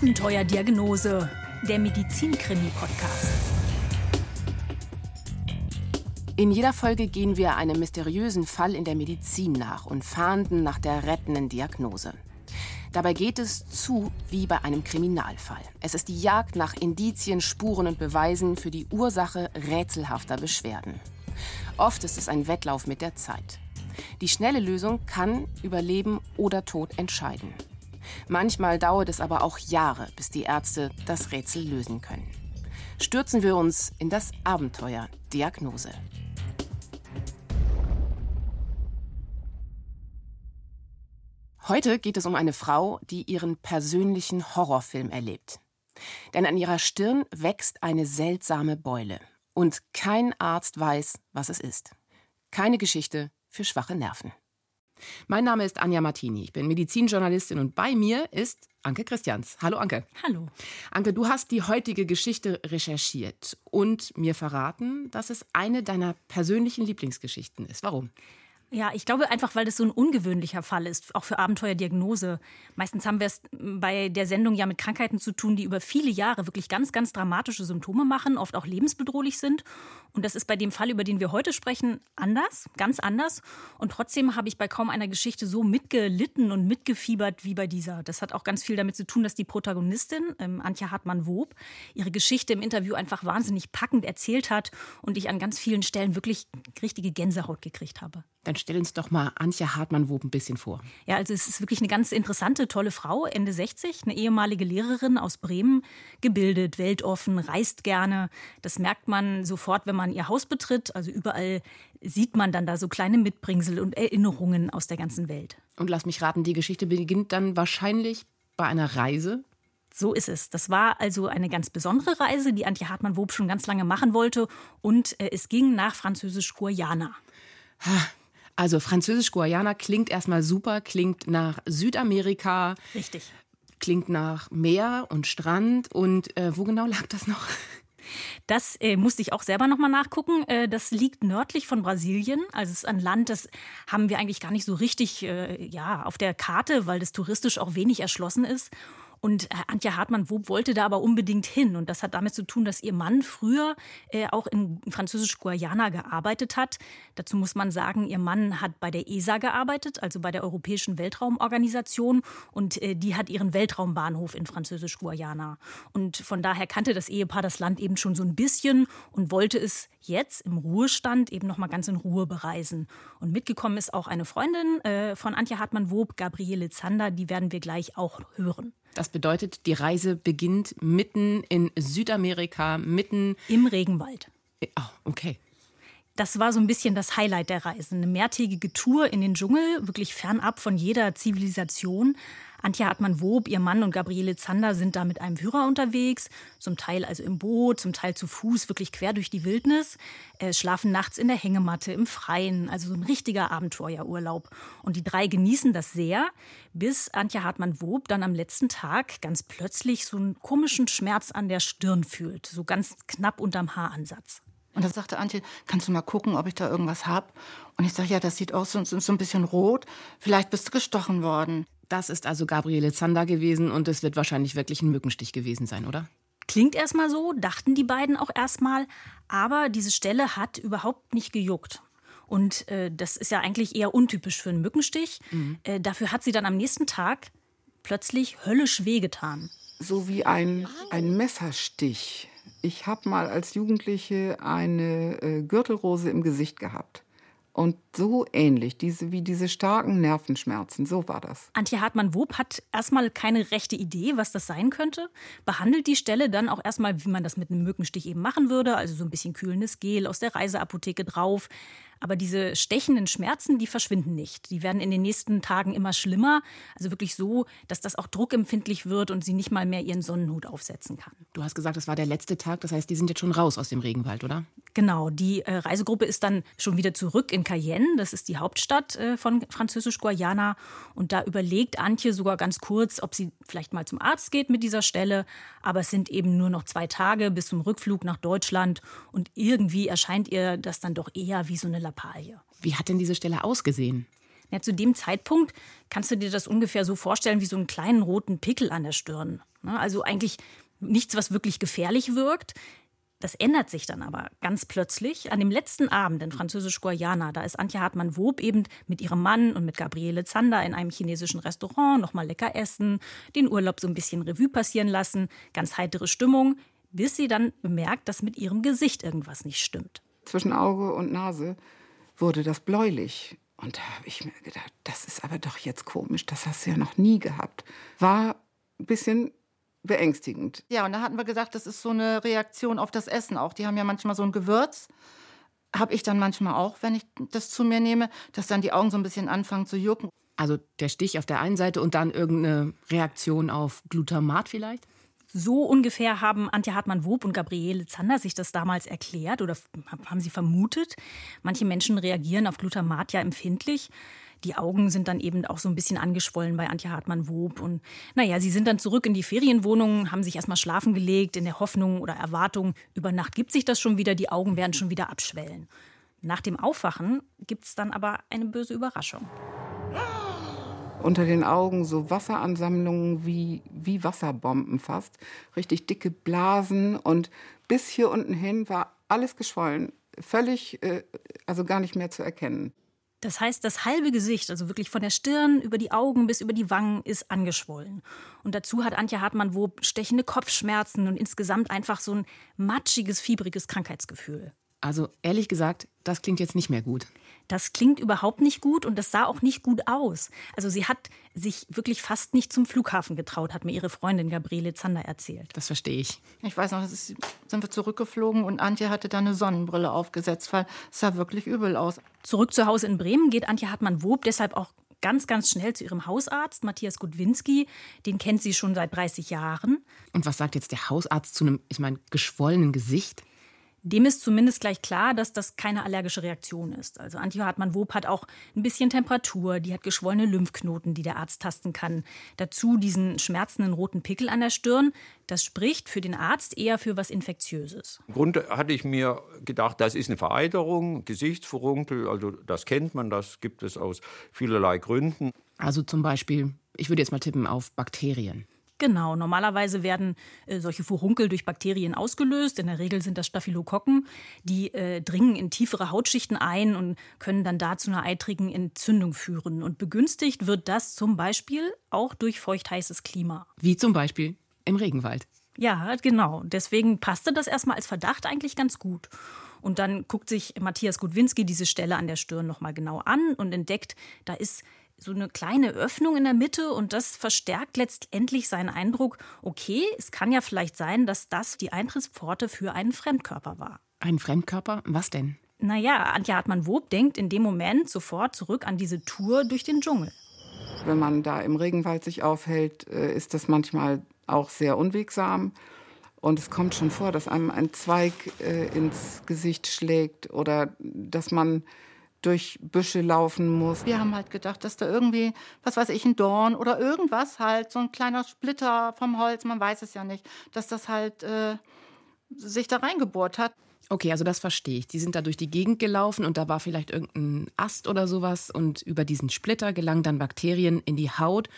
Abenteuerdiagnose, der Medizinkrimi-Podcast. In jeder Folge gehen wir einem mysteriösen Fall in der Medizin nach und fahnden nach der rettenden Diagnose. Dabei geht es zu wie bei einem Kriminalfall. Es ist die Jagd nach Indizien, Spuren und Beweisen für die Ursache rätselhafter Beschwerden. Oft ist es ein Wettlauf mit der Zeit. Die schnelle Lösung kann über Leben oder Tod entscheiden. Manchmal dauert es aber auch Jahre, bis die Ärzte das Rätsel lösen können. Stürzen wir uns in das Abenteuer Diagnose. Heute geht es um eine Frau, die ihren persönlichen Horrorfilm erlebt. Denn an ihrer Stirn wächst eine seltsame Beule. Und kein Arzt weiß, was es ist. Keine Geschichte für schwache Nerven. Mein Name ist Anja Martini. Ich bin Medizinjournalistin und bei mir ist Anke Christians. Hallo Anke. Hallo. Anke, du hast die heutige Geschichte recherchiert und mir verraten, dass es eine deiner persönlichen Lieblingsgeschichten ist. Warum? Ja, ich glaube einfach, weil das so ein ungewöhnlicher Fall ist, auch für Abenteuerdiagnose. Meistens haben wir es bei der Sendung ja mit Krankheiten zu tun, die über viele Jahre wirklich ganz, ganz dramatische Symptome machen, oft auch lebensbedrohlich sind. Und das ist bei dem Fall, über den wir heute sprechen, anders, ganz anders. Und trotzdem habe ich bei kaum einer Geschichte so mitgelitten und mitgefiebert wie bei dieser. Das hat auch ganz viel damit zu tun, dass die Protagonistin, ähm, Antje Hartmann-Wob, ihre Geschichte im Interview einfach wahnsinnig packend erzählt hat und ich an ganz vielen Stellen wirklich richtige Gänsehaut gekriegt habe. Dann stell uns doch mal Antje Hartmann-Wob ein bisschen vor. Ja, also es ist wirklich eine ganz interessante, tolle Frau, Ende 60, eine ehemalige Lehrerin aus Bremen, gebildet, weltoffen, reist gerne. Das merkt man sofort, wenn man ihr Haus betritt. Also überall sieht man dann da so kleine Mitbringsel und Erinnerungen aus der ganzen Welt. Und lass mich raten, die Geschichte beginnt dann wahrscheinlich bei einer Reise so ist es. Das war also eine ganz besondere Reise, die Antje Hartmann-Wob schon ganz lange machen wollte. Und äh, es ging nach Französisch-Guyana. Also Französisch-Guayana klingt erstmal super, klingt nach Südamerika. Richtig. Klingt nach Meer und Strand. Und äh, wo genau lag das noch? Das äh, musste ich auch selber nochmal nachgucken. Äh, das liegt nördlich von Brasilien. Also es ist ein Land, das haben wir eigentlich gar nicht so richtig äh, ja, auf der Karte, weil das touristisch auch wenig erschlossen ist. Und äh, Antje Hartmann-Wob wollte da aber unbedingt hin. Und das hat damit zu tun, dass ihr Mann früher äh, auch in Französisch-Guayana gearbeitet hat. Dazu muss man sagen, ihr Mann hat bei der ESA gearbeitet, also bei der Europäischen Weltraumorganisation. Und äh, die hat ihren Weltraumbahnhof in Französisch-Guayana. Und von daher kannte das Ehepaar das Land eben schon so ein bisschen und wollte es jetzt im Ruhestand eben noch mal ganz in Ruhe bereisen. Und mitgekommen ist auch eine Freundin äh, von Antje Hartmann-Wob, Gabriele Zander. Die werden wir gleich auch hören. Das bedeutet, die Reise beginnt mitten in Südamerika, mitten im Regenwald. Oh, okay. Das war so ein bisschen das Highlight der Reise. Eine mehrtägige Tour in den Dschungel, wirklich fernab von jeder Zivilisation. Antje Hartmann-Wob, ihr Mann und Gabriele Zander sind da mit einem Führer unterwegs, zum Teil also im Boot, zum Teil zu Fuß, wirklich quer durch die Wildnis, äh, schlafen nachts in der Hängematte, im Freien, also so ein richtiger Abenteuerurlaub. Und die drei genießen das sehr, bis Antje Hartmann-Wob dann am letzten Tag ganz plötzlich so einen komischen Schmerz an der Stirn fühlt, so ganz knapp unterm Haaransatz. Und da sagte Antje, kannst du mal gucken, ob ich da irgendwas hab? Und ich sage, ja, das sieht aus, so, so ein bisschen rot. Vielleicht bist du gestochen worden. Das ist also Gabriele Zander gewesen und es wird wahrscheinlich wirklich ein Mückenstich gewesen sein, oder? Klingt erstmal so, dachten die beiden auch erstmal, aber diese Stelle hat überhaupt nicht gejuckt. Und äh, das ist ja eigentlich eher untypisch für einen Mückenstich. Mhm. Äh, dafür hat sie dann am nächsten Tag plötzlich höllisch wehgetan. So wie ein, ein Messerstich. Ich habe mal als Jugendliche eine äh, Gürtelrose im Gesicht gehabt. Und so ähnlich, diese, wie diese starken Nervenschmerzen, so war das. Antje Hartmann-Wob hat erstmal keine rechte Idee, was das sein könnte, behandelt die Stelle dann auch erstmal, wie man das mit einem Mückenstich eben machen würde, also so ein bisschen kühlendes Gel aus der Reiseapotheke drauf, aber diese stechenden Schmerzen, die verschwinden nicht. Die werden in den nächsten Tagen immer schlimmer. Also wirklich so, dass das auch druckempfindlich wird und sie nicht mal mehr ihren Sonnenhut aufsetzen kann. Du hast gesagt, das war der letzte Tag. Das heißt, die sind jetzt schon raus aus dem Regenwald, oder? Genau. Die äh, Reisegruppe ist dann schon wieder zurück in Cayenne. Das ist die Hauptstadt äh, von Französisch-Guayana. Und da überlegt Antje sogar ganz kurz, ob sie vielleicht mal zum Arzt geht mit dieser Stelle. Aber es sind eben nur noch zwei Tage bis zum Rückflug nach Deutschland. Und irgendwie erscheint ihr das dann doch eher wie so eine Lappalie. Wie hat denn diese Stelle ausgesehen? Ja, zu dem Zeitpunkt kannst du dir das ungefähr so vorstellen wie so einen kleinen roten Pickel an der Stirn. Ne? Also eigentlich nichts, was wirklich gefährlich wirkt. Das ändert sich dann aber ganz plötzlich. An dem letzten Abend in Französisch-Guayana, da ist Antje Hartmann-Wob eben mit ihrem Mann und mit Gabriele Zander in einem chinesischen Restaurant nochmal lecker essen, den Urlaub so ein bisschen Revue passieren lassen, ganz heitere Stimmung, bis sie dann bemerkt, dass mit ihrem Gesicht irgendwas nicht stimmt. Zwischen Auge und Nase wurde das bläulich. Und da habe ich mir gedacht, das ist aber doch jetzt komisch, das hast du ja noch nie gehabt. War ein bisschen beängstigend. Ja, und da hatten wir gesagt, das ist so eine Reaktion auf das Essen auch. Die haben ja manchmal so ein Gewürz. Habe ich dann manchmal auch, wenn ich das zu mir nehme, dass dann die Augen so ein bisschen anfangen zu jucken. Also der Stich auf der einen Seite und dann irgendeine Reaktion auf Glutamat vielleicht? So ungefähr haben Antje Hartmann-Wob und Gabriele Zander sich das damals erklärt oder haben sie vermutet. Manche Menschen reagieren auf Glutamat ja empfindlich. Die Augen sind dann eben auch so ein bisschen angeschwollen bei Antje Hartmann-Wob. Und naja, sie sind dann zurück in die Ferienwohnung, haben sich erstmal schlafen gelegt, in der Hoffnung oder Erwartung, über Nacht gibt sich das schon wieder, die Augen werden schon wieder abschwellen. Nach dem Aufwachen gibt es dann aber eine böse Überraschung. Unter den Augen so Wasseransammlungen wie, wie Wasserbomben fast. Richtig dicke Blasen und bis hier unten hin war alles geschwollen. Völlig, äh, also gar nicht mehr zu erkennen. Das heißt, das halbe Gesicht, also wirklich von der Stirn über die Augen bis über die Wangen, ist angeschwollen. Und dazu hat Antje Hartmann-Wob stechende Kopfschmerzen und insgesamt einfach so ein matschiges, fiebriges Krankheitsgefühl. Also ehrlich gesagt, das klingt jetzt nicht mehr gut. Das klingt überhaupt nicht gut und das sah auch nicht gut aus. Also sie hat sich wirklich fast nicht zum Flughafen getraut, hat mir ihre Freundin Gabriele Zander erzählt. Das verstehe ich. Ich weiß noch, ist, sind wir zurückgeflogen und Antje hatte da eine Sonnenbrille aufgesetzt, weil es sah wirklich übel aus. Zurück zu Hause in Bremen geht Antje Hartmann-Wob deshalb auch ganz, ganz schnell zu ihrem Hausarzt, Matthias Gudwinski. Den kennt sie schon seit 30 Jahren. Und was sagt jetzt der Hausarzt zu einem, ich meine, geschwollenen Gesicht? Dem ist zumindest gleich klar, dass das keine allergische Reaktion ist. Also Antje Hartmann-Wob hat auch ein bisschen Temperatur, die hat geschwollene Lymphknoten, die der Arzt tasten kann. Dazu diesen schmerzenden roten Pickel an der Stirn. Das spricht für den Arzt eher für was Infektiöses. Im Grunde hatte ich mir gedacht, das ist eine Vereiterung, Gesichtsfurunkel, also das kennt man, das gibt es aus vielerlei Gründen. Also zum Beispiel, ich würde jetzt mal tippen auf Bakterien. Genau, normalerweise werden äh, solche Furunkel durch Bakterien ausgelöst. In der Regel sind das Staphylokokken. Die äh, dringen in tiefere Hautschichten ein und können dann da zu einer eitrigen Entzündung führen. Und begünstigt wird das zum Beispiel auch durch feuchtheißes Klima. Wie zum Beispiel im Regenwald. Ja, genau. Deswegen passte das erstmal als Verdacht eigentlich ganz gut. Und dann guckt sich Matthias Gudwinski diese Stelle an der Stirn nochmal genau an und entdeckt, da ist so eine kleine Öffnung in der Mitte und das verstärkt letztendlich seinen Eindruck, okay, es kann ja vielleicht sein, dass das die Eintrittspforte für einen Fremdkörper war. Ein Fremdkörper? Was denn? Naja, Antje Hartmann-Wob denkt in dem Moment sofort zurück an diese Tour durch den Dschungel. Wenn man da im Regenwald sich aufhält, äh, ist das manchmal auch sehr unwegsam. Und es kommt schon vor, dass einem ein Zweig äh, ins Gesicht schlägt oder dass man durch Büsche laufen muss. Wir haben halt gedacht, dass da irgendwie, was weiß ich, ein Dorn oder irgendwas halt, so ein kleiner Splitter vom Holz, man weiß es ja nicht, dass das halt äh, sich da reingebohrt hat. Okay, also das verstehe ich. Die sind da durch die Gegend gelaufen und da war vielleicht irgendein Ast oder sowas und über diesen Splitter gelangen dann Bakterien in die Haut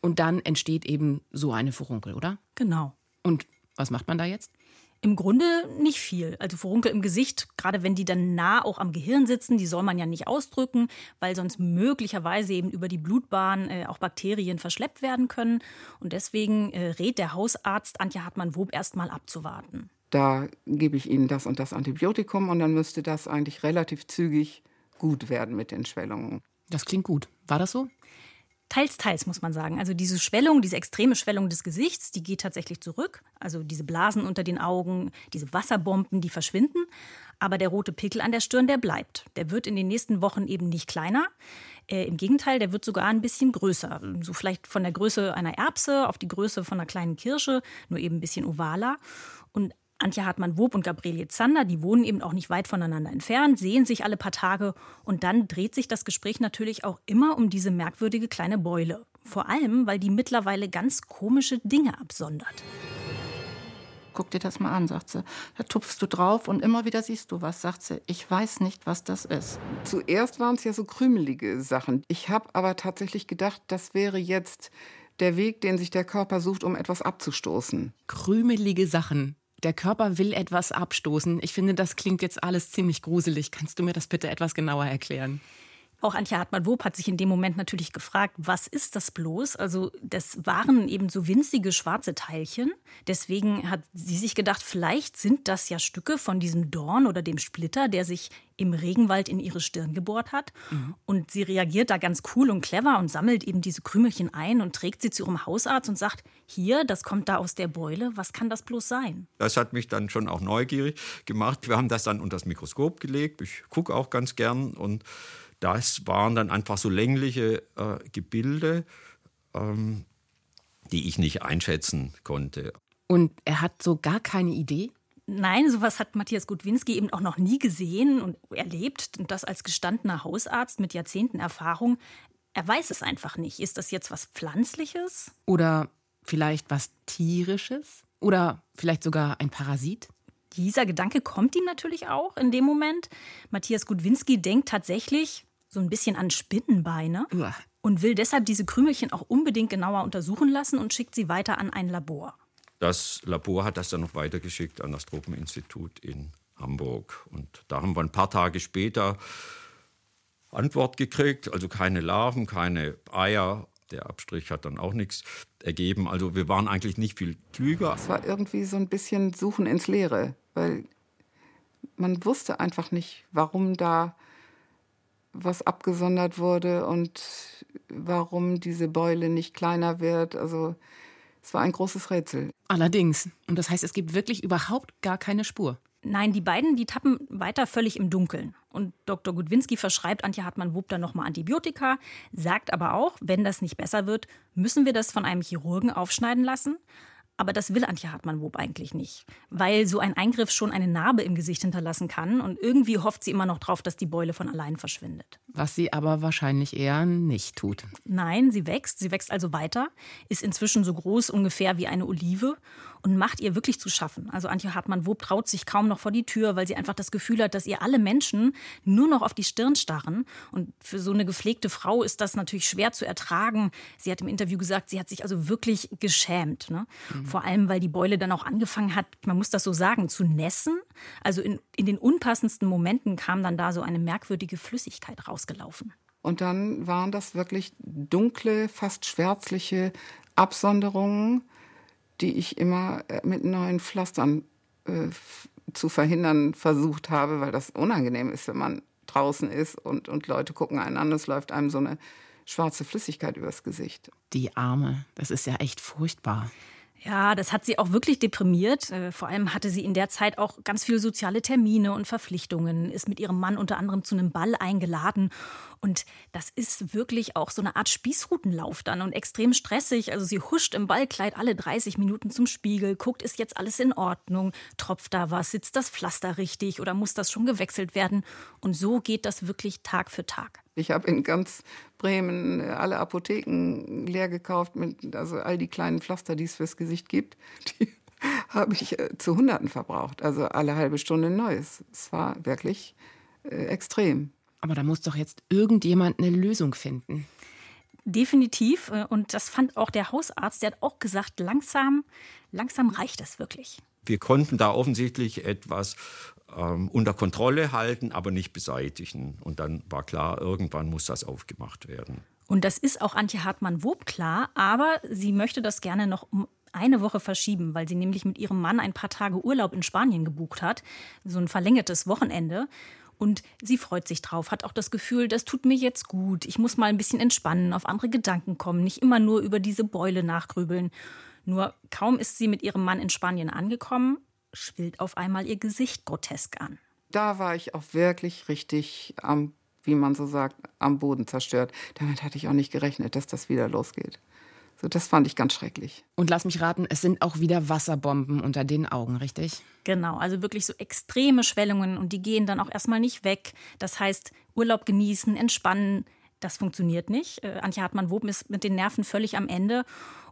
und dann entsteht eben so eine Furunkel, oder? Genau. Und was macht man da jetzt? Im Grunde nicht viel. Also Furunkel im Gesicht, gerade wenn die dann nah auch am Gehirn sitzen, die soll man ja nicht ausdrücken, weil sonst möglicherweise eben über die Blutbahn äh, auch Bakterien verschleppt werden können. Und deswegen äh, rät der Hausarzt Antje Hartmann-Wob erstmal abzuwarten. Da gebe ich Ihnen das und das Antibiotikum und dann müsste das eigentlich relativ zügig gut werden mit den Schwellungen. Das klingt gut. War das so? Teils, teils muss man sagen. Also diese Schwellung, diese extreme Schwellung des Gesichts, die geht tatsächlich zurück. Also diese Blasen unter den Augen, diese Wasserbomben, die verschwinden. Aber der rote Pickel an der Stirn, der bleibt. Der wird in den nächsten Wochen eben nicht kleiner. Äh, Im Gegenteil, der wird sogar ein bisschen größer. So vielleicht von der Größe einer Erbse auf die Größe von einer kleinen Kirsche, nur eben ein bisschen ovaler. Und Antje Hartmann-Wob und Gabriele Zander, die wohnen eben auch nicht weit voneinander entfernt, sehen sich alle paar Tage und dann dreht sich das Gespräch natürlich auch immer um diese merkwürdige kleine Beule. Vor allem, weil die mittlerweile ganz komische Dinge absondert. Guck dir das mal an, sagt sie. Da tupfst du drauf und immer wieder siehst du was, sagt sie. Ich weiß nicht, was das ist. Zuerst waren es ja so krümelige Sachen. Ich habe aber tatsächlich gedacht, das wäre jetzt der Weg, den sich der Körper sucht, um etwas abzustoßen. Krümelige Sachen. Der Körper will etwas abstoßen. Ich finde, das klingt jetzt alles ziemlich gruselig. Kannst du mir das bitte etwas genauer erklären? Auch Antje Hartmann-Wob hat sich in dem Moment natürlich gefragt, was ist das bloß? Also das waren eben so winzige schwarze Teilchen. Deswegen hat sie sich gedacht, vielleicht sind das ja Stücke von diesem Dorn oder dem Splitter, der sich im Regenwald in ihre Stirn gebohrt hat. Mhm. Und sie reagiert da ganz cool und clever und sammelt eben diese Krümelchen ein und trägt sie zu ihrem Hausarzt und sagt, hier, das kommt da aus der Beule, was kann das bloß sein? Das hat mich dann schon auch neugierig gemacht. Wir haben das dann unter das Mikroskop gelegt. Ich gucke auch ganz gern und das waren dann einfach so längliche äh, Gebilde, ähm, die ich nicht einschätzen konnte. Und er hat so gar keine Idee? Nein, sowas hat Matthias Gutwinski eben auch noch nie gesehen und erlebt. Und das als gestandener Hausarzt mit Jahrzehnten Erfahrung. Er weiß es einfach nicht. Ist das jetzt was Pflanzliches? Oder vielleicht was Tierisches? Oder vielleicht sogar ein Parasit? Dieser Gedanke kommt ihm natürlich auch in dem Moment. Matthias Gutwinski denkt tatsächlich, so ein bisschen an Spinnenbeine Uah. und will deshalb diese Krümelchen auch unbedingt genauer untersuchen lassen und schickt sie weiter an ein Labor. Das Labor hat das dann noch weitergeschickt an das Tropeninstitut in Hamburg. Und da haben wir ein paar Tage später Antwort gekriegt, also keine Larven, keine Eier. Der Abstrich hat dann auch nichts ergeben. Also wir waren eigentlich nicht viel klüger. Es war irgendwie so ein bisschen Suchen ins Leere, weil man wusste einfach nicht, warum da was abgesondert wurde und warum diese Beule nicht kleiner wird. Also es war ein großes Rätsel. Allerdings. Und das heißt, es gibt wirklich überhaupt gar keine Spur. Nein, die beiden, die tappen weiter völlig im Dunkeln. Und Dr. Gudwinski verschreibt Antje Hartmann-Wupp dann nochmal Antibiotika, sagt aber auch, wenn das nicht besser wird, müssen wir das von einem Chirurgen aufschneiden lassen. Aber das will Antje Hartmann-Wob eigentlich nicht, weil so ein Eingriff schon eine Narbe im Gesicht hinterlassen kann und irgendwie hofft sie immer noch drauf, dass die Beule von allein verschwindet. Was sie aber wahrscheinlich eher nicht tut. Nein, sie wächst, sie wächst also weiter, ist inzwischen so groß ungefähr wie eine Olive und macht ihr wirklich zu schaffen. Also Antje Hartmann-Wob traut sich kaum noch vor die Tür, weil sie einfach das Gefühl hat, dass ihr alle Menschen nur noch auf die Stirn starren. Und für so eine gepflegte Frau ist das natürlich schwer zu ertragen. Sie hat im Interview gesagt, sie hat sich also wirklich geschämt. Ne? Mhm. Vor allem, weil die Beule dann auch angefangen hat, man muss das so sagen, zu nässen. Also in, in den unpassendsten Momenten kam dann da so eine merkwürdige Flüssigkeit rausgelaufen. Und dann waren das wirklich dunkle, fast schwärzliche Absonderungen die ich immer äh, mit neuen Pflastern äh, zu verhindern versucht habe, weil das unangenehm ist, wenn man draußen ist und, und Leute gucken einen an, es läuft einem so eine schwarze Flüssigkeit übers Gesicht. Die Arme, das ist ja echt furchtbar. Ja, das hat sie auch wirklich deprimiert. Äh, vor allem hatte sie in der Zeit auch ganz viele soziale Termine und Verpflichtungen, ist mit ihrem Mann unter anderem zu einem Ball eingeladen. Und das ist wirklich auch so eine Art Spießrutenlauf dann und extrem stressig. Also sie huscht im Ballkleid alle 30 Minuten zum Spiegel, guckt, ist jetzt alles in Ordnung, tropft da was, sitzt das Pflaster richtig oder muss das schon gewechselt werden? Und so geht das wirklich Tag für Tag. Ich habe in ganz Bremen äh, alle Apotheken leer gekauft, mit, also all die kleinen Pflaster, die es fürs Gesicht gibt, die habe ich äh, zu Hunderten verbraucht. Also alle halbe Stunde ein neues. Es war wirklich äh, extrem. Aber da muss doch jetzt irgendjemand eine Lösung finden. Definitiv. Äh, und das fand auch der Hausarzt. Der hat auch gesagt, langsam, langsam reicht das wirklich. Wir konnten da offensichtlich etwas ähm, unter Kontrolle halten, aber nicht beseitigen. Und dann war klar, irgendwann muss das aufgemacht werden. Und das ist auch Antje Hartmann-Wob klar, aber sie möchte das gerne noch um eine Woche verschieben, weil sie nämlich mit ihrem Mann ein paar Tage Urlaub in Spanien gebucht hat, so ein verlängertes Wochenende. Und sie freut sich drauf, hat auch das Gefühl, das tut mir jetzt gut. Ich muss mal ein bisschen entspannen, auf andere Gedanken kommen, nicht immer nur über diese Beule nachgrübeln. Nur kaum ist sie mit ihrem Mann in Spanien angekommen, schwillt auf einmal ihr Gesicht grotesk an. Da war ich auch wirklich richtig am, wie man so sagt, am Boden zerstört. Damit hatte ich auch nicht gerechnet, dass das wieder losgeht. So, das fand ich ganz schrecklich. Und lass mich raten, es sind auch wieder Wasserbomben unter den Augen, richtig? Genau, also wirklich so extreme Schwellungen und die gehen dann auch erstmal nicht weg. Das heißt, Urlaub genießen, entspannen, das funktioniert nicht. Äh, Antje Hartmann-Woben ist mit den Nerven völlig am Ende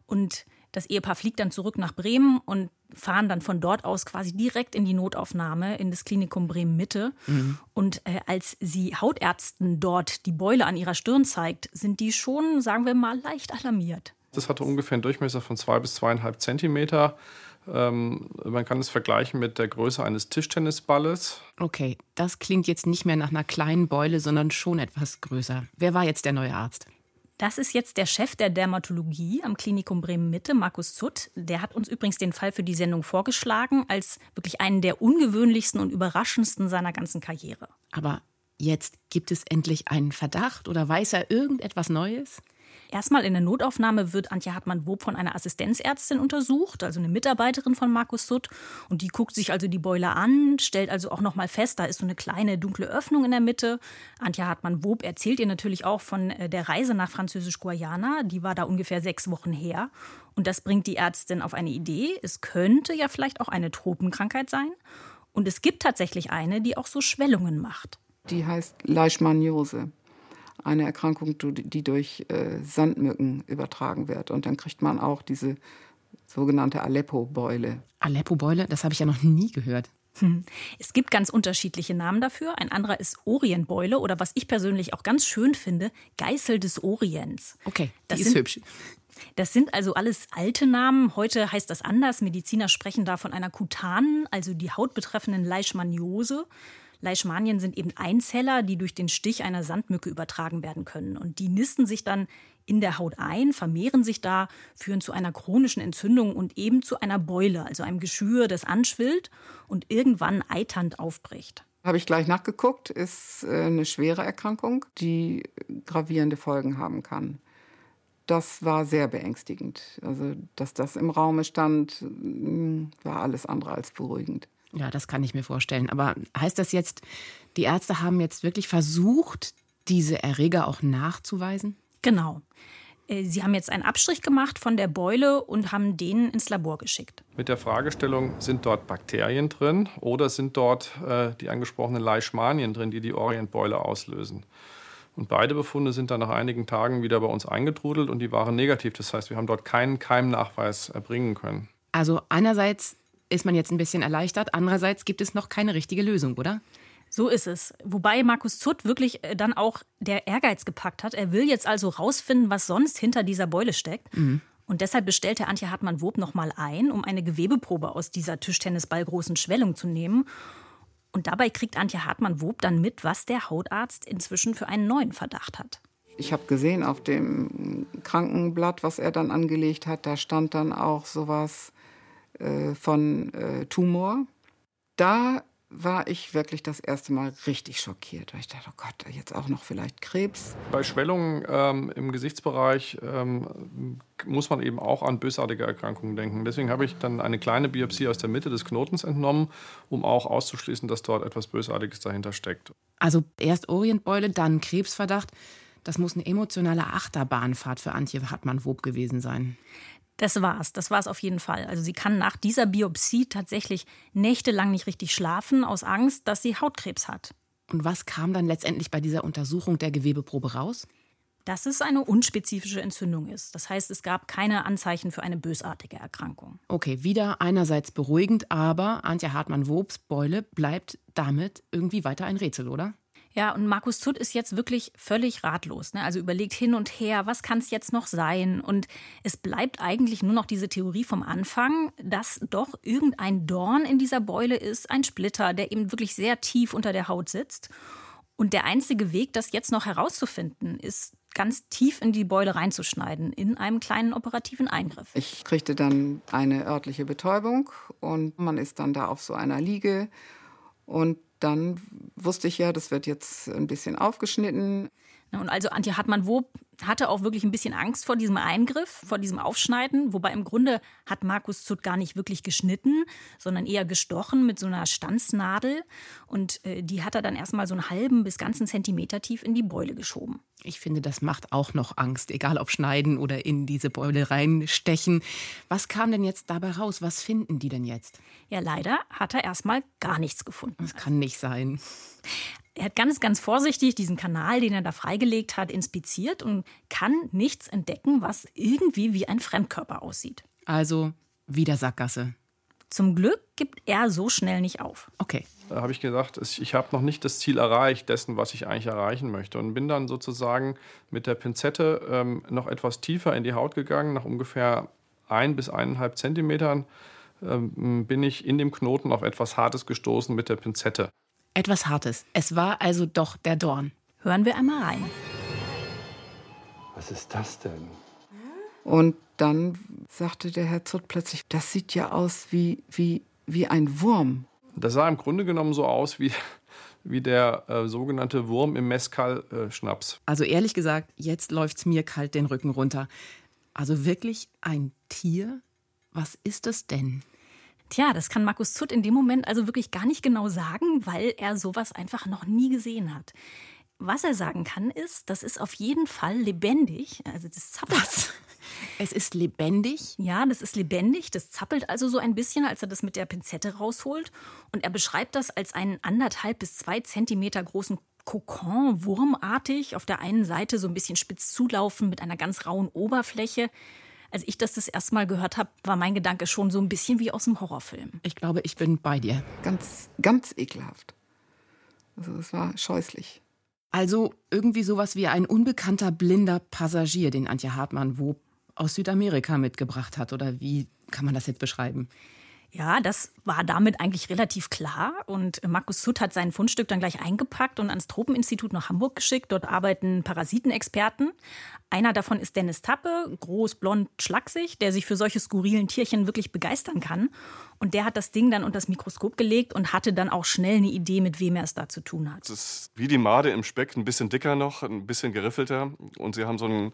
und das Ehepaar fliegt dann zurück nach Bremen und fahren dann von dort aus quasi direkt in die Notaufnahme in das Klinikum Bremen Mitte. Mhm. Und äh, als sie Hautärzten dort die Beule an ihrer Stirn zeigt, sind die schon, sagen wir mal, leicht alarmiert. Das hatte ungefähr einen Durchmesser von zwei bis zweieinhalb Zentimeter. Ähm, man kann es vergleichen mit der Größe eines Tischtennisballes. Okay, das klingt jetzt nicht mehr nach einer kleinen Beule, sondern schon etwas größer. Wer war jetzt der neue Arzt? Das ist jetzt der Chef der Dermatologie am Klinikum Bremen-Mitte, Markus Zutt. Der hat uns übrigens den Fall für die Sendung vorgeschlagen, als wirklich einen der ungewöhnlichsten und überraschendsten seiner ganzen Karriere. Aber jetzt gibt es endlich einen Verdacht oder weiß er irgendetwas Neues? Erstmal in der Notaufnahme wird Antje Hartmann-Wob von einer Assistenzärztin untersucht, also eine Mitarbeiterin von Markus Sutt. Und die guckt sich also die Beule an, stellt also auch noch mal fest, da ist so eine kleine dunkle Öffnung in der Mitte. Antje Hartmann-Wob erzählt ihr natürlich auch von äh, der Reise nach Französisch-Guayana. Die war da ungefähr sechs Wochen her. Und das bringt die Ärztin auf eine Idee. Es könnte ja vielleicht auch eine Tropenkrankheit sein. Und es gibt tatsächlich eine, die auch so Schwellungen macht. Die heißt Leishmaniose eine Erkrankung, die durch äh, Sandmücken übertragen wird. Und dann kriegt man auch diese sogenannte Aleppo-Beule. Aleppo-Beule, das habe ich ja noch nie gehört. Hm. Es gibt ganz unterschiedliche Namen dafür. Ein anderer ist Orientbeule oder was ich persönlich auch ganz schön finde, Geißel des Orients. Okay, das die ist sind, hübsch. Das sind also alles alte Namen. Heute heißt das anders. Mediziner sprechen da von einer kutanen, also die Haut betreffenden Leishmaniose. Leishmanien sind eben Einzeller, die durch den Stich einer Sandmücke übertragen werden können. Und die nisten sich dann in der Haut ein, vermehren sich da, führen zu einer chronischen Entzündung und eben zu einer Beule, also einem Geschwür, das anschwillt und irgendwann eiternd aufbricht. Habe ich gleich nachgeguckt, ist äh, eine schwere Erkrankung, die gravierende Folgen haben kann. Das war sehr beängstigend. Also, dass das im Raume stand, mm, war alles andere als beruhigend. Ja, das kann ich mir vorstellen. Aber heißt das jetzt, die Ärzte haben jetzt wirklich versucht, diese Erreger auch nachzuweisen? Genau. Äh, sie haben jetzt einen Abstrich gemacht von der Beule und haben den ins Labor geschickt. Mit der Fragestellung, sind dort Bakterien drin oder sind dort äh, die angesprochenen Leishmanien drin, die die Orientbeule auslösen? Und beide Befunde sind dann nach einigen Tagen wieder bei uns eingetrudelt und die waren negativ. Das heißt, wir haben dort keinen Keimnachweis erbringen können. Also einerseits ist man jetzt ein bisschen erleichtert. Andererseits gibt es noch keine richtige Lösung, oder? So ist es. Wobei Markus Zutt wirklich äh, dann auch der Ehrgeiz gepackt hat. Er will jetzt also rausfinden, was sonst hinter dieser Beule steckt. Mhm. Und deshalb bestellte Antje Hartmann-Wob nochmal ein, um eine Gewebeprobe aus dieser Tischtennisballgroßen Schwellung zu nehmen. Und dabei kriegt Antje Hartmann-Wob dann mit, was der Hautarzt inzwischen für einen neuen Verdacht hat. Ich habe gesehen auf dem Krankenblatt, was er dann angelegt hat, da stand dann auch sowas äh, von äh, Tumor. Da war ich wirklich das erste Mal richtig schockiert, weil ich dachte, oh Gott, jetzt auch noch vielleicht Krebs. Bei Schwellungen ähm, im Gesichtsbereich ähm, muss man eben auch an bösartige Erkrankungen denken. Deswegen habe ich dann eine kleine Biopsie aus der Mitte des Knotens entnommen, um auch auszuschließen, dass dort etwas Bösartiges dahinter steckt. Also erst Orientbeule, dann Krebsverdacht. Das muss eine emotionale Achterbahnfahrt für Antje Hartmann-Wob gewesen sein. Das war's. Das war's auf jeden Fall. Also sie kann nach dieser Biopsie tatsächlich nächtelang nicht richtig schlafen, aus Angst, dass sie Hautkrebs hat. Und was kam dann letztendlich bei dieser Untersuchung der Gewebeprobe raus? Dass es eine unspezifische Entzündung ist. Das heißt, es gab keine Anzeichen für eine bösartige Erkrankung. Okay, wieder einerseits beruhigend, aber Antje Hartmann-Wobs Beule bleibt damit irgendwie weiter ein Rätsel, oder? Ja, und Markus Zutt ist jetzt wirklich völlig ratlos. Ne? Also überlegt hin und her, was kann es jetzt noch sein? Und es bleibt eigentlich nur noch diese Theorie vom Anfang, dass doch irgendein Dorn in dieser Beule ist, ein Splitter, der eben wirklich sehr tief unter der Haut sitzt. Und der einzige Weg, das jetzt noch herauszufinden, ist ganz tief in die Beule reinzuschneiden, in einem kleinen operativen Eingriff. Ich kriegte dann eine örtliche Betäubung und man ist dann da auf so einer Liege und dann wusste ich ja, das wird jetzt ein bisschen aufgeschnitten. Und also Antje Hartmann-Wob hatte auch wirklich ein bisschen Angst vor diesem Eingriff, vor diesem Aufschneiden. Wobei im Grunde hat Markus Zutt gar nicht wirklich geschnitten, sondern eher gestochen mit so einer Stanznadel. Und äh, die hat er dann erstmal so einen halben bis ganzen Zentimeter tief in die Beule geschoben. Ich finde, das macht auch noch Angst, egal ob schneiden oder in diese Beule reinstechen. Was kam denn jetzt dabei raus? Was finden die denn jetzt? Ja, leider hat er erstmal gar nichts gefunden. Das kann nicht sein. Er hat ganz, ganz vorsichtig diesen Kanal, den er da freigelegt hat, inspiziert und kann nichts entdecken, was irgendwie wie ein Fremdkörper aussieht. Also wieder Sackgasse. Zum Glück gibt er so schnell nicht auf. Okay. Da habe ich gesagt, ich habe noch nicht das Ziel erreicht dessen, was ich eigentlich erreichen möchte. Und bin dann sozusagen mit der Pinzette ähm, noch etwas tiefer in die Haut gegangen. Nach ungefähr ein bis eineinhalb Zentimetern ähm, bin ich in dem Knoten auf etwas Hartes gestoßen mit der Pinzette. Etwas Hartes. Es war also doch der Dorn. Hören wir einmal rein. Was ist das denn? Und dann sagte der Herr Zott plötzlich, das sieht ja aus wie, wie, wie ein Wurm. Das sah im Grunde genommen so aus wie, wie der äh, sogenannte Wurm im Mescal-Schnaps. Äh, also ehrlich gesagt, jetzt läuft es mir kalt den Rücken runter. Also wirklich ein Tier? Was ist es denn? Tja, das kann Markus Zutt in dem Moment also wirklich gar nicht genau sagen, weil er sowas einfach noch nie gesehen hat. Was er sagen kann, ist, das ist auf jeden Fall lebendig. Also das zappelt. Es ist lebendig? Ja, das ist lebendig. Das zappelt also so ein bisschen, als er das mit der Pinzette rausholt. Und er beschreibt das als einen anderthalb bis zwei Zentimeter großen Kokon, wurmartig. Auf der einen Seite so ein bisschen spitz zulaufen mit einer ganz rauen Oberfläche. Als ich das das erste Mal gehört habe, war mein Gedanke schon so ein bisschen wie aus dem Horrorfilm. Ich glaube, ich bin bei dir. Ganz, ganz ekelhaft. Also es war scheußlich. Also irgendwie sowas wie ein unbekannter blinder Passagier, den Antje Hartmann wo aus Südamerika mitgebracht hat. Oder wie kann man das jetzt beschreiben? Ja, das war damit eigentlich relativ klar. Und Markus Sutt hat sein Fundstück dann gleich eingepackt und ans Tropeninstitut nach Hamburg geschickt. Dort arbeiten Parasitenexperten. Einer davon ist Dennis Tappe, groß, blond, schlaksig, der sich für solche skurrilen Tierchen wirklich begeistern kann. Und der hat das Ding dann unter das Mikroskop gelegt und hatte dann auch schnell eine Idee, mit wem er es da zu tun hat. Es ist wie die Made im Speck, ein bisschen dicker noch, ein bisschen geriffelter. Und sie haben so ein,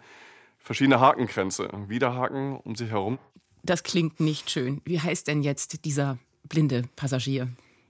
verschiedene Hakenkränze, Widerhaken um sich herum. Das klingt nicht schön. Wie heißt denn jetzt dieser blinde Passagier?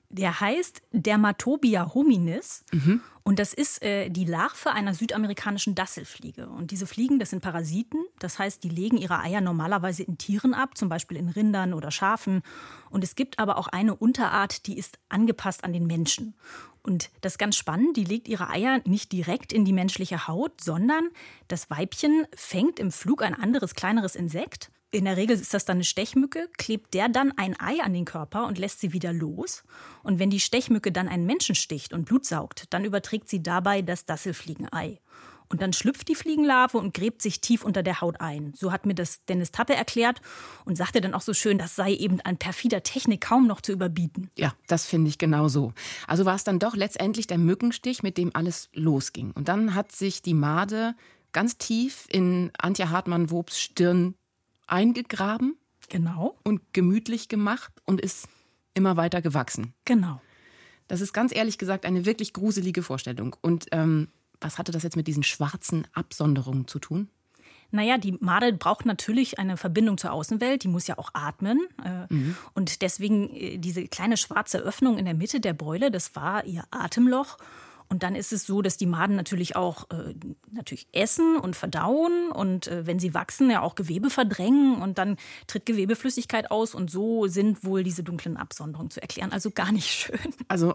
Der heißt Dermatobia hominis mhm. und das ist äh, die Larve einer südamerikanischen Dasselfliege. Und diese Fliegen, das sind Parasiten, das heißt, die legen ihre Eier normalerweise in Tieren ab, zum Beispiel in Rindern oder Schafen. Und es gibt aber auch eine Unterart, die ist angepasst an den Menschen. Und das ist ganz spannend, die legt ihre Eier nicht direkt in die menschliche Haut, sondern das Weibchen fängt im Flug ein anderes, kleineres Insekt in der Regel ist das dann eine Stechmücke, klebt der dann ein Ei an den Körper und lässt sie wieder los. Und wenn die Stechmücke dann einen Menschen sticht und Blut saugt, dann überträgt sie dabei das Dasselfliegenei. Und dann schlüpft die Fliegenlarve und gräbt sich tief unter der Haut ein. So hat mir das Dennis Tappe erklärt und sagte dann auch so schön, das sei eben an perfider Technik kaum noch zu überbieten. Ja, das finde ich genauso. Also war es dann doch letztendlich der Mückenstich, mit dem alles losging. Und dann hat sich die Made ganz tief in Antje Hartmann-Wobs Stirn eingegraben. Genau. Und gemütlich gemacht und ist immer weiter gewachsen. Genau. Das ist ganz ehrlich gesagt eine wirklich gruselige Vorstellung. Und ähm, was hatte das jetzt mit diesen schwarzen Absonderungen zu tun? Naja, die Made braucht natürlich eine Verbindung zur Außenwelt, die muss ja auch atmen. Äh, mhm. Und deswegen äh, diese kleine schwarze Öffnung in der Mitte der Beule, das war ihr Atemloch. Und dann ist es so, dass die Maden natürlich auch äh, natürlich essen und verdauen und äh, wenn sie wachsen, ja auch Gewebe verdrängen und dann tritt Gewebeflüssigkeit aus und so sind wohl diese dunklen Absonderungen zu erklären. Also gar nicht schön. Also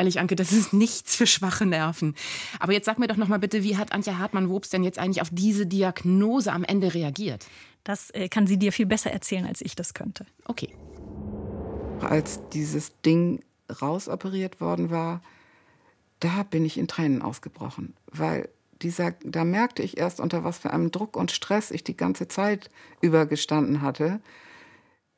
Ehrlich, Anke, das ist nichts für schwache Nerven. Aber jetzt sag mir doch noch mal bitte, wie hat Antje Hartmann-Wobs denn jetzt eigentlich auf diese Diagnose am Ende reagiert? Das äh, kann sie dir viel besser erzählen, als ich das könnte. Okay. Als dieses Ding rausoperiert worden war, da bin ich in Tränen ausgebrochen, weil dieser, da merkte ich erst, unter was für einem Druck und Stress ich die ganze Zeit übergestanden hatte.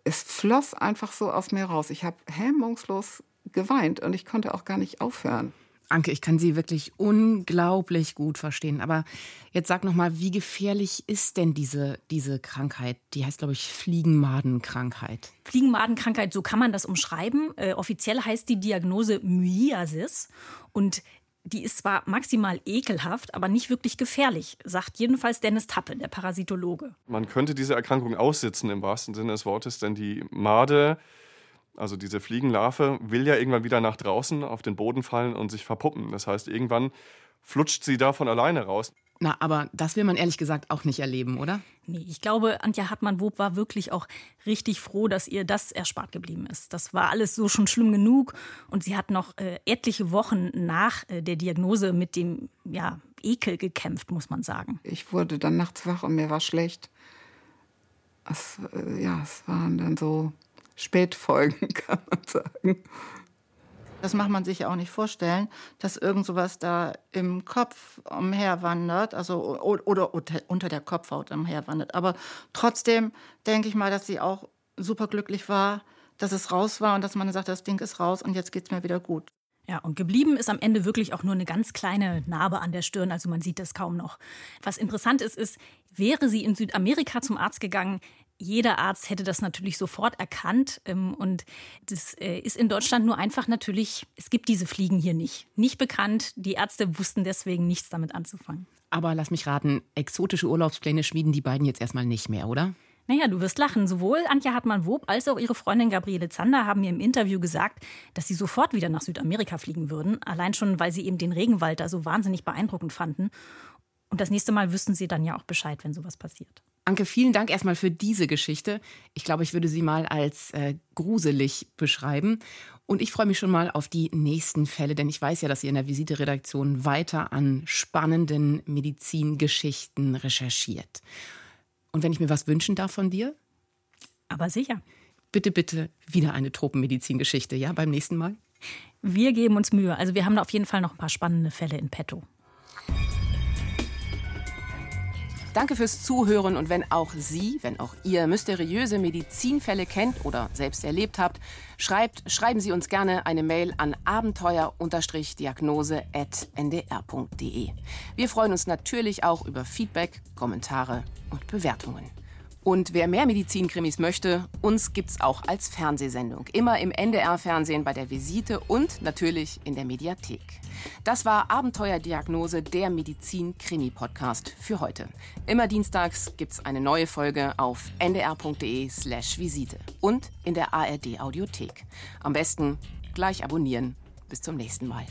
Es floss einfach so aus mir raus. Ich habe hemmungslos geweint und ich konnte auch gar nicht aufhören. Anke, ich kann Sie wirklich unglaublich gut verstehen. Aber jetzt sag noch mal, wie gefährlich ist denn diese, diese Krankheit? Die heißt, glaube ich, Fliegenmadenkrankheit. Fliegenmadenkrankheit, so kann man das umschreiben. Äh, offiziell heißt die Diagnose Myiasis. Und die ist zwar maximal ekelhaft, aber nicht wirklich gefährlich, sagt jedenfalls Dennis Tappe, der Parasitologe. Man könnte diese Erkrankung aussitzen im wahrsten Sinne des Wortes, denn die Made also diese Fliegenlarve will ja irgendwann wieder nach draußen auf den Boden fallen und sich verpuppen. Das heißt, irgendwann flutscht sie da von alleine raus. Na, aber das will man ehrlich gesagt auch nicht erleben, oder? Nee, ich glaube, Antje Hartmann-Wob war wirklich auch richtig froh, dass ihr das erspart geblieben ist. Das war alles so schon schlimm genug. Und sie hat noch äh, etliche Wochen nach äh, der Diagnose mit dem ja, Ekel gekämpft, muss man sagen. Ich wurde dann nachts wach und mir war schlecht. Es, äh, ja, es waren dann so Spätfolgen, kann man sagen. Das macht man sich ja auch nicht vorstellen, dass irgend sowas da im Kopf umherwandert, also oder, oder unter der Kopfhaut umherwandert. Aber trotzdem denke ich mal, dass sie auch super glücklich war, dass es raus war und dass man sagt, das Ding ist raus und jetzt geht es mir wieder gut. Ja, und geblieben ist am Ende wirklich auch nur eine ganz kleine Narbe an der Stirn, also man sieht das kaum noch. Was interessant ist, ist, wäre sie in Südamerika zum Arzt gegangen, jeder Arzt hätte das natürlich sofort erkannt. Ähm, und das äh, ist in Deutschland nur einfach natürlich, es gibt diese Fliegen hier nicht. Nicht bekannt. Die Ärzte wussten deswegen nichts damit anzufangen. Aber lass mich raten, exotische Urlaubspläne schmieden die beiden jetzt erstmal nicht mehr, oder? Naja, du wirst lachen. Sowohl Antje Hartmann-Wob als auch ihre Freundin Gabriele Zander haben mir im Interview gesagt, dass sie sofort wieder nach Südamerika fliegen würden. Allein schon, weil sie eben den Regenwald da so wahnsinnig beeindruckend fanden. Und das nächste Mal wüssten sie dann ja auch Bescheid, wenn sowas passiert. Anke, vielen Dank erstmal für diese Geschichte. Ich glaube, ich würde sie mal als äh, gruselig beschreiben. Und ich freue mich schon mal auf die nächsten Fälle, denn ich weiß ja, dass ihr in der Visite-Redaktion weiter an spannenden Medizingeschichten recherchiert. Und wenn ich mir was wünschen darf von dir? Aber sicher. Bitte, bitte wieder eine Tropenmedizingeschichte, ja, beim nächsten Mal? Wir geben uns Mühe. Also wir haben da auf jeden Fall noch ein paar spannende Fälle in petto. Danke fürs Zuhören und wenn auch Sie, wenn auch ihr mysteriöse Medizinfälle kennt oder selbst erlebt habt, schreibt, schreiben Sie uns gerne eine Mail an abenteuer-diagnose.ndr.de. Wir freuen uns natürlich auch über Feedback, Kommentare und Bewertungen. Und wer mehr Medizinkrimis möchte, uns gibt's auch als Fernsehsendung. Immer im NDR-Fernsehen bei der Visite und natürlich in der Mediathek. Das war Abenteuerdiagnose, der Medizin-Krimi-Podcast für heute. Immer dienstags gibt's eine neue Folge auf ndr.de/slash Visite und in der ARD-Audiothek. Am besten gleich abonnieren. Bis zum nächsten Mal.